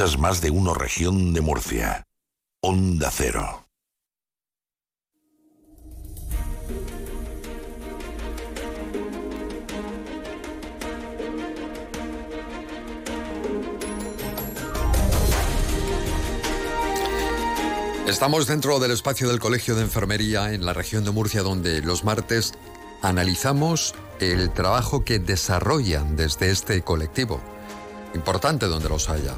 más de uno región de Murcia. Onda Cero. Estamos dentro del espacio del Colegio de Enfermería en la región de Murcia, donde los martes analizamos el trabajo que desarrollan desde este colectivo. Importante donde los haya.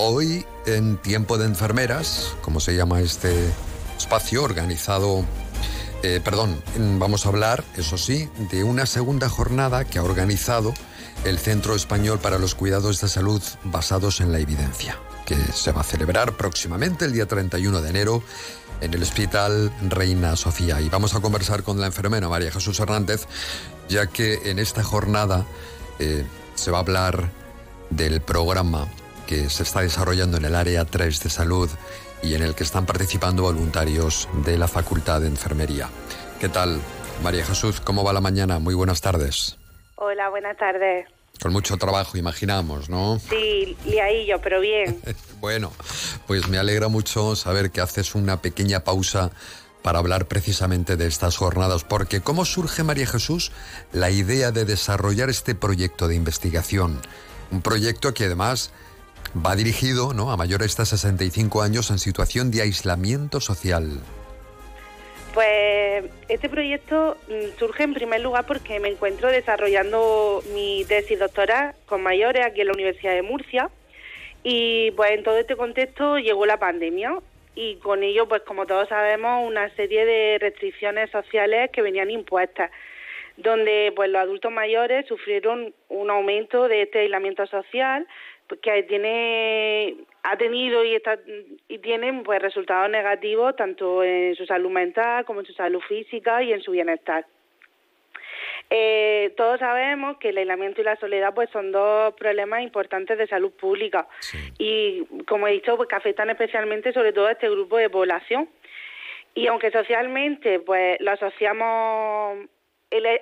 Hoy, en Tiempo de Enfermeras, como se llama este espacio organizado, eh, perdón, vamos a hablar, eso sí, de una segunda jornada que ha organizado el Centro Español para los Cuidados de Salud basados en la evidencia, que se va a celebrar próximamente el día 31 de enero en el Hospital Reina Sofía. Y vamos a conversar con la enfermera María Jesús Hernández, ya que en esta jornada eh, se va a hablar del programa que se está desarrollando en el área 3 de salud y en el que están participando voluntarios de la Facultad de Enfermería. ¿Qué tal, María Jesús? ¿Cómo va la mañana? Muy buenas tardes. Hola, buenas tardes. Con mucho trabajo, imaginamos, ¿no? Sí, liadillo, pero bien. bueno, pues me alegra mucho saber que haces una pequeña pausa para hablar precisamente de estas jornadas, porque ¿cómo surge, María Jesús, la idea de desarrollar este proyecto de investigación? Un proyecto que además Va dirigido ¿no? a mayores de 65 años en situación de aislamiento social. Pues este proyecto mm, surge en primer lugar porque me encuentro desarrollando mi tesis doctoral con mayores aquí en la Universidad de Murcia y pues en todo este contexto llegó la pandemia y con ello pues como todos sabemos una serie de restricciones sociales que venían impuestas donde pues los adultos mayores sufrieron un aumento de este aislamiento social que tiene ha tenido y está y tienen pues resultados negativos tanto en su salud mental como en su salud física y en su bienestar. Eh, todos sabemos que el aislamiento y la soledad pues son dos problemas importantes de salud pública. Y como he dicho pues que afectan especialmente sobre todo a este grupo de población. Y aunque socialmente pues lo asociamos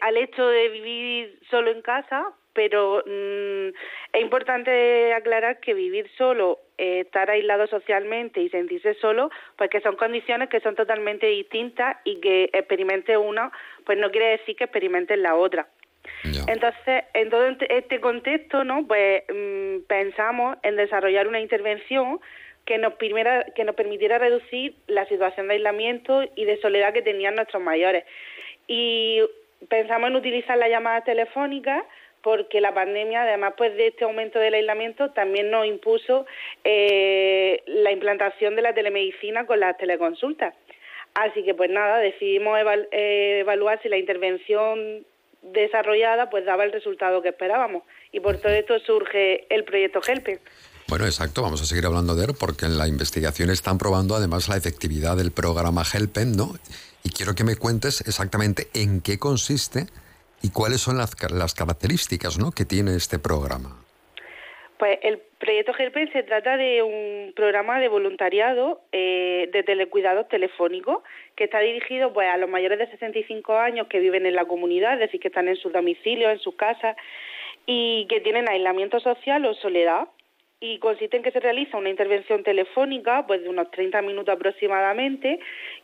al hecho de vivir solo en casa pero mm, es importante aclarar que vivir solo, eh, estar aislado socialmente y sentirse solo, pues que son condiciones que son totalmente distintas y que experimente uno, pues no quiere decir que experimente la otra. Entonces, en todo este contexto, ¿no? Pues mm, pensamos en desarrollar una intervención que nos, que nos permitiera reducir la situación de aislamiento y de soledad que tenían nuestros mayores. Y pensamos en utilizar la llamada telefónica porque la pandemia, además pues de este aumento del aislamiento, también nos impuso eh, la implantación de la telemedicina con las teleconsultas. Así que pues nada, decidimos eh, evaluar si la intervención desarrollada pues daba el resultado que esperábamos y por todo esto surge el proyecto Helpen. Bueno, exacto, vamos a seguir hablando de él porque en la investigación están probando además la efectividad del programa Helpen, ¿no? Y quiero que me cuentes exactamente en qué consiste ¿Y cuáles son las, las características ¿no? que tiene este programa? Pues el proyecto GERPEN se trata de un programa de voluntariado eh, de telecuidados telefónicos que está dirigido pues, a los mayores de 65 años que viven en la comunidad, es decir, que están en su domicilio, en su casa y que tienen aislamiento social o soledad y consiste en que se realiza una intervención telefónica pues de unos 30 minutos aproximadamente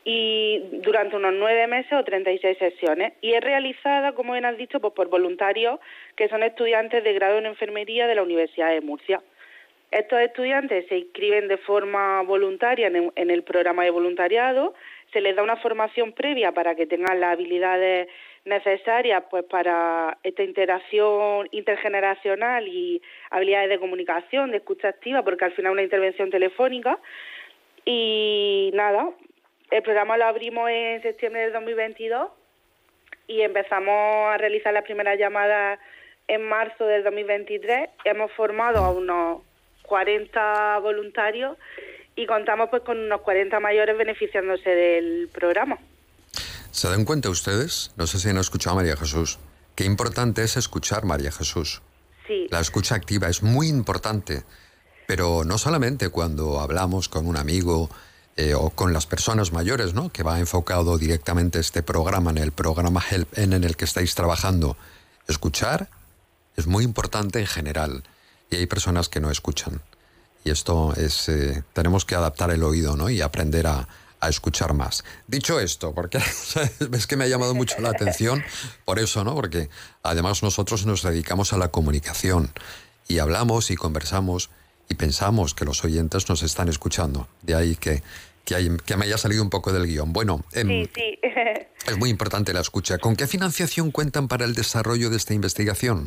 y durante unos nueve meses o 36 sesiones y es realizada, como bien has dicho, pues por voluntarios que son estudiantes de grado en enfermería de la Universidad de Murcia. Estos estudiantes se inscriben de forma voluntaria en el programa de voluntariado, se les da una formación previa para que tengan las habilidades necesarias pues para esta interacción intergeneracional y habilidades de comunicación, de escucha activa, porque al final una intervención telefónica. Y nada, el programa lo abrimos en septiembre del 2022 y empezamos a realizar las primeras llamadas en marzo del 2023. Hemos formado a unos 40 voluntarios y contamos pues con unos 40 mayores beneficiándose del programa. ¿Se dan cuenta ustedes? No sé si han escuchado a María Jesús. Qué importante es escuchar, María Jesús. Sí. La escucha activa es muy importante, pero no solamente cuando hablamos con un amigo eh, o con las personas mayores, ¿no? Que va enfocado directamente este programa, en el programa Help en el que estáis trabajando. Escuchar es muy importante en general y hay personas que no escuchan. Y esto es, eh, tenemos que adaptar el oído, ¿no? Y aprender a, a escuchar más. Dicho esto, porque es que me ha llamado mucho la atención, por eso, ¿no? Porque además nosotros nos dedicamos a la comunicación y hablamos y conversamos y pensamos que los oyentes nos están escuchando. De ahí que, que, hay, que me haya salido un poco del guion. Bueno, em, sí, es muy importante la escucha. ¿Con qué financiación cuentan para el desarrollo de esta investigación?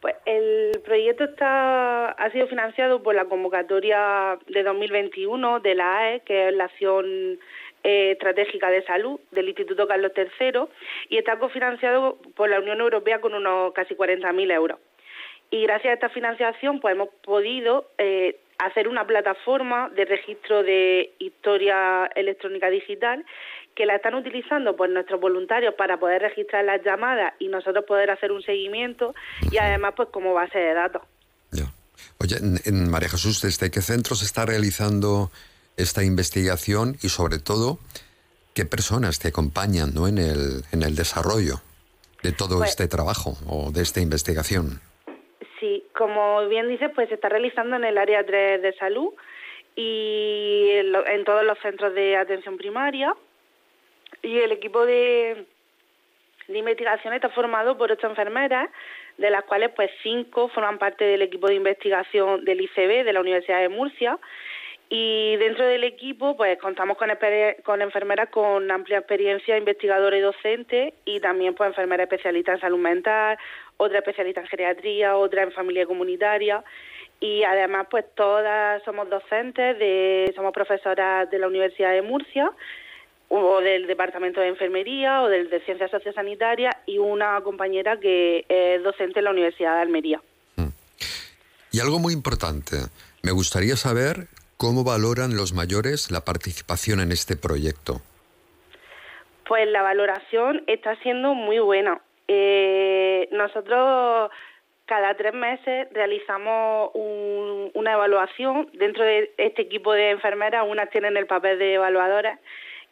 Pues el proyecto está ha sido financiado por la convocatoria de 2021 de la AE, que es la acción eh, estratégica de salud del Instituto Carlos III, y está cofinanciado por la Unión Europea con unos casi 40.000 euros. Y gracias a esta financiación pues hemos podido eh, hacer una plataforma de registro de historia electrónica digital que la están utilizando pues nuestros voluntarios para poder registrar las llamadas y nosotros poder hacer un seguimiento y además pues como base de datos. Oye, en, María Jesús, ¿desde qué centro se está realizando esta investigación y sobre todo qué personas te acompañan ¿no? en, el, en el desarrollo de todo pues este trabajo o de esta investigación? Sí, como bien dices, pues se está realizando en el área 3 de salud y en todos los centros de atención primaria y el equipo de, de investigación está formado por ocho enfermeras, de las cuales pues cinco forman parte del equipo de investigación del ICB de la Universidad de Murcia. Y dentro del equipo, pues contamos con, enfermeras con amplia experiencia, investigadoras y docentes, y también pues enfermeras especialistas en salud mental, otra especialista en geriatría, otra en familia comunitaria. Y además, pues todas somos docentes, somos profesoras de la Universidad de Murcia o del Departamento de Enfermería o del de Ciencias Sociosanitarias y una compañera que es docente en la Universidad de Almería. Mm. Y algo muy importante, me gustaría saber cómo valoran los mayores la participación en este proyecto. Pues la valoración está siendo muy buena. Eh, nosotros cada tres meses realizamos una evaluación dentro de este equipo de enfermeras, unas tienen el papel de evaluadoras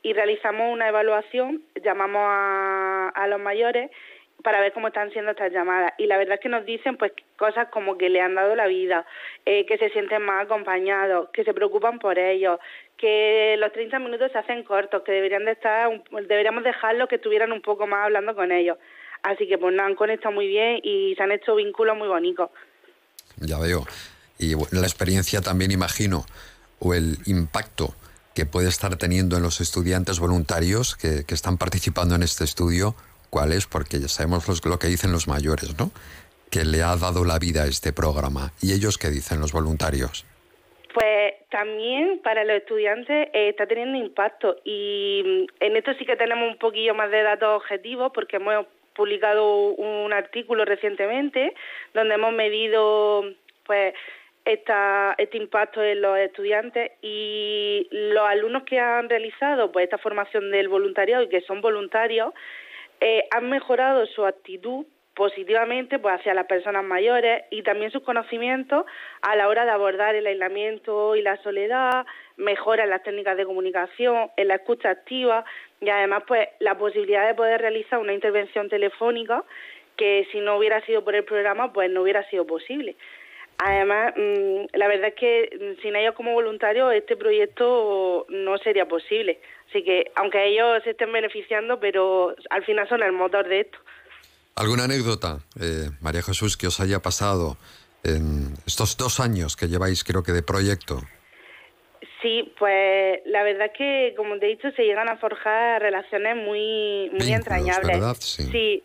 y realizamos una evaluación, llamamos a, los mayores para ver cómo están siendo estas llamadas. Y la verdad es que nos dicen pues cosas como que le han dado la vida, eh, que se sienten más acompañados, que se preocupan por ellos, que los 30 minutos se hacen cortos, que deberían de estar, deberíamos dejarlos que estuvieran un poco más hablando con ellos. Así que pues nada, han conectado muy bien y se han hecho vínculos muy bonitos. Ya veo. Y la experiencia también imagino, o el impacto que puede estar teniendo en los estudiantes voluntarios que, están participando en este estudio, ¿cuál es? Porque ya sabemos lo que dicen los mayores, ¿no? Que le ha dado la vida a este programa. ¿Y ellos qué dicen los voluntarios? Pues también para los estudiantes eh, está teniendo impacto y mm, en esto sí que tenemos un poquillo más de datos objetivos porque hemos publicado un artículo recientemente donde hemos medido pues esta, este impacto en los estudiantes y los alumnos que han realizado pues esta formación del voluntariado y que son voluntarios eh, han mejorado su actitud positivamente pues hacia las personas mayores y también sus conocimientos a la hora de abordar el aislamiento y la soledad, mejora en las técnicas de comunicación, en la escucha activa y además pues la posibilidad de poder realizar una intervención telefónica que si no hubiera sido por el programa pues no hubiera sido posible. Además, mm, la verdad es que mm, sin ellos como voluntarios este proyecto no sería posible. Así que, aunque ellos se estén beneficiando, pero al final son el motor de esto. ¿Alguna anécdota, eh, María Jesús, que os haya pasado en estos dos años que lleváis, creo que, de proyecto? Sí, pues la verdad es que, como te he dicho, se llegan a forjar relaciones muy, muy entrañables. ¿verdad? Sí.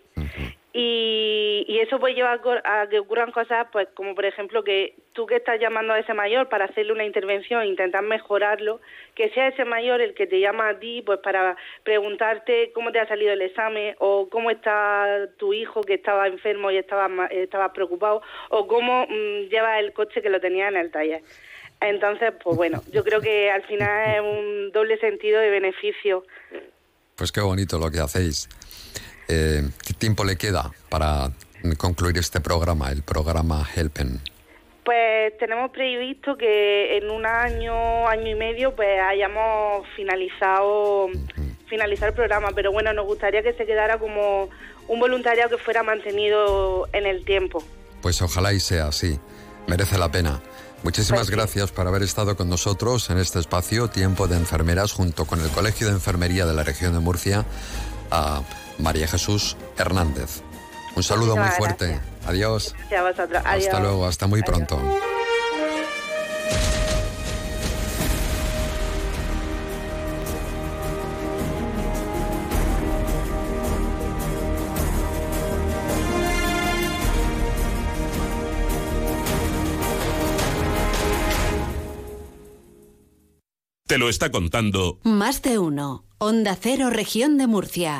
Y, y, eso puede llevar a que ocurran cosas, pues como por ejemplo que tú que estás llamando a ese mayor para hacerle una intervención, intentar mejorarlo, que sea ese mayor el que te llama a ti, pues para preguntarte cómo te ha salido el examen o cómo está tu hijo que estaba enfermo y estaba, estaba preocupado o cómo mm, lleva el coche que lo tenía en el taller. Entonces, pues bueno, yo creo que al final es un doble sentido de beneficio. Pues qué bonito lo que hacéis. Eh, ¿Qué tiempo le queda para concluir este programa, el programa Helpen? Pues tenemos previsto que en un año, año y medio, pues hayamos finalizado, finalizar el programa, pero bueno, nos gustaría que se quedara como un voluntariado que fuera mantenido en el tiempo. Pues ojalá y sea así, merece la pena. Muchísimas Pues gracias por haber estado con nosotros en este espacio Tiempo de Enfermeras junto con el Colegio de Enfermería de la región de Murcia a María Jesús Hernández. Un saludo muy fuerte. gracias. Adiós. Gracias a vosotros. Adiós. Hasta luego, hasta muy Adiós. pronto. Te lo está contando Más de uno. Onda Cero, región de Murcia.